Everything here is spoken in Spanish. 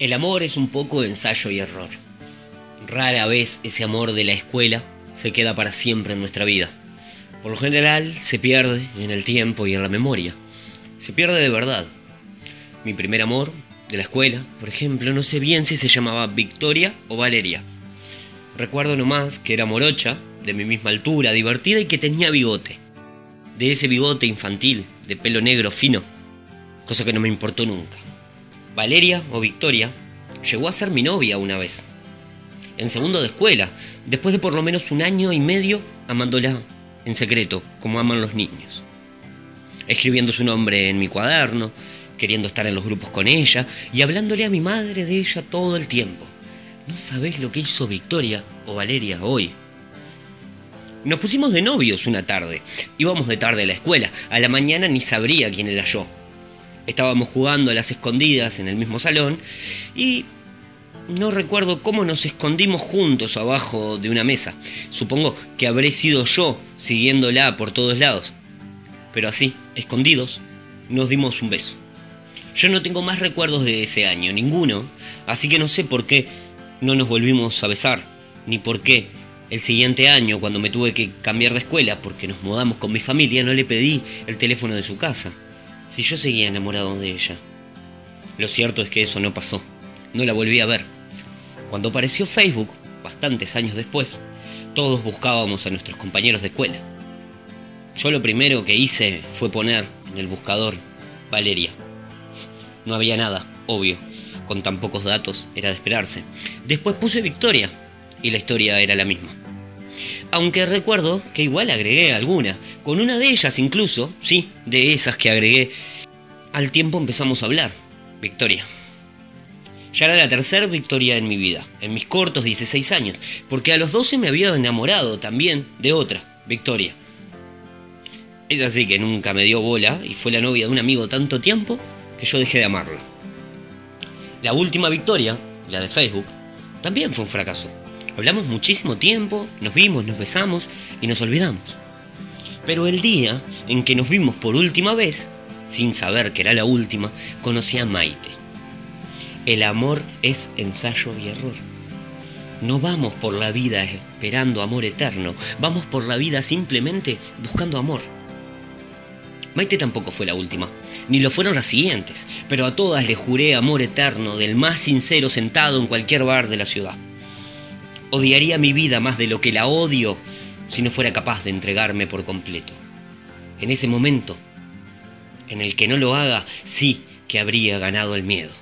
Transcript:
El amor es un poco ensayo y error. Rara vez ese amor de la escuela se queda para siempre en nuestra vida. Por lo general se pierde en el tiempo y en la memoria. Se pierde de verdad. Mi primer amor de la escuela, por ejemplo, no sé bien si se llamaba Victoria o Valeria. Recuerdo nomás que era morocha, de mi misma altura, divertida y que tenía bigote. De ese bigote infantil, de pelo negro fino, cosa que no me importó nunca. Valeria o Victoria llegó a ser mi novia una vez. En segundo de escuela, después de por lo menos un año y medio amándola en secreto, como aman los niños. Escribiendo su nombre en mi cuaderno, queriendo estar en los grupos con ella y hablándole a mi madre de ella todo el tiempo. No sabés lo que hizo Victoria o Valeria hoy. Nos pusimos de novios una tarde. Íbamos de tarde a la escuela. A la mañana ni sabría quién era yo. Estábamos jugando a las escondidas en el mismo salón y no recuerdo cómo nos escondimos juntos abajo de una mesa. Supongo que habré sido yo siguiéndola por todos lados. Pero así, escondidos, nos dimos un beso. Yo no tengo más recuerdos de ese año, ninguno, así que no sé por qué no nos volvimos a besar, ni por qué el siguiente año, cuando me tuve que cambiar de escuela porque nos mudamos con mi familia, no le pedí el teléfono de su casa si yo seguía enamorado de ella. Lo cierto es que eso no pasó. No la volví a ver. Cuando apareció Facebook, bastantes años después, todos buscábamos a nuestros compañeros de escuela. Yo lo primero que hice fue poner en el buscador Valeria. No había nada, obvio. Con tan pocos datos era de esperarse. Después puse Victoria y la historia era la misma. Aunque recuerdo que igual agregué alguna. Con una de ellas incluso, sí, de esas que agregué. Al tiempo empezamos a hablar. Victoria. Ya era la tercera victoria en mi vida, en mis cortos 16 años, porque a los 12 me había enamorado también de otra, Victoria. Es así que nunca me dio bola y fue la novia de un amigo tanto tiempo que yo dejé de amarla. La última victoria, la de Facebook, también fue un fracaso. Hablamos muchísimo tiempo, nos vimos, nos besamos y nos olvidamos. Pero el día en que nos vimos por última vez, sin saber que era la última, conocí a Maite. El amor es ensayo y error. No vamos por la vida esperando amor eterno, vamos por la vida simplemente buscando amor. Maite tampoco fue la última, ni lo fueron las siguientes, pero a todas le juré amor eterno del más sincero sentado en cualquier bar de la ciudad. Odiaría mi vida más de lo que la odio si no fuera capaz de entregarme por completo. En ese momento, en el que no lo haga, sí que habría ganado el miedo.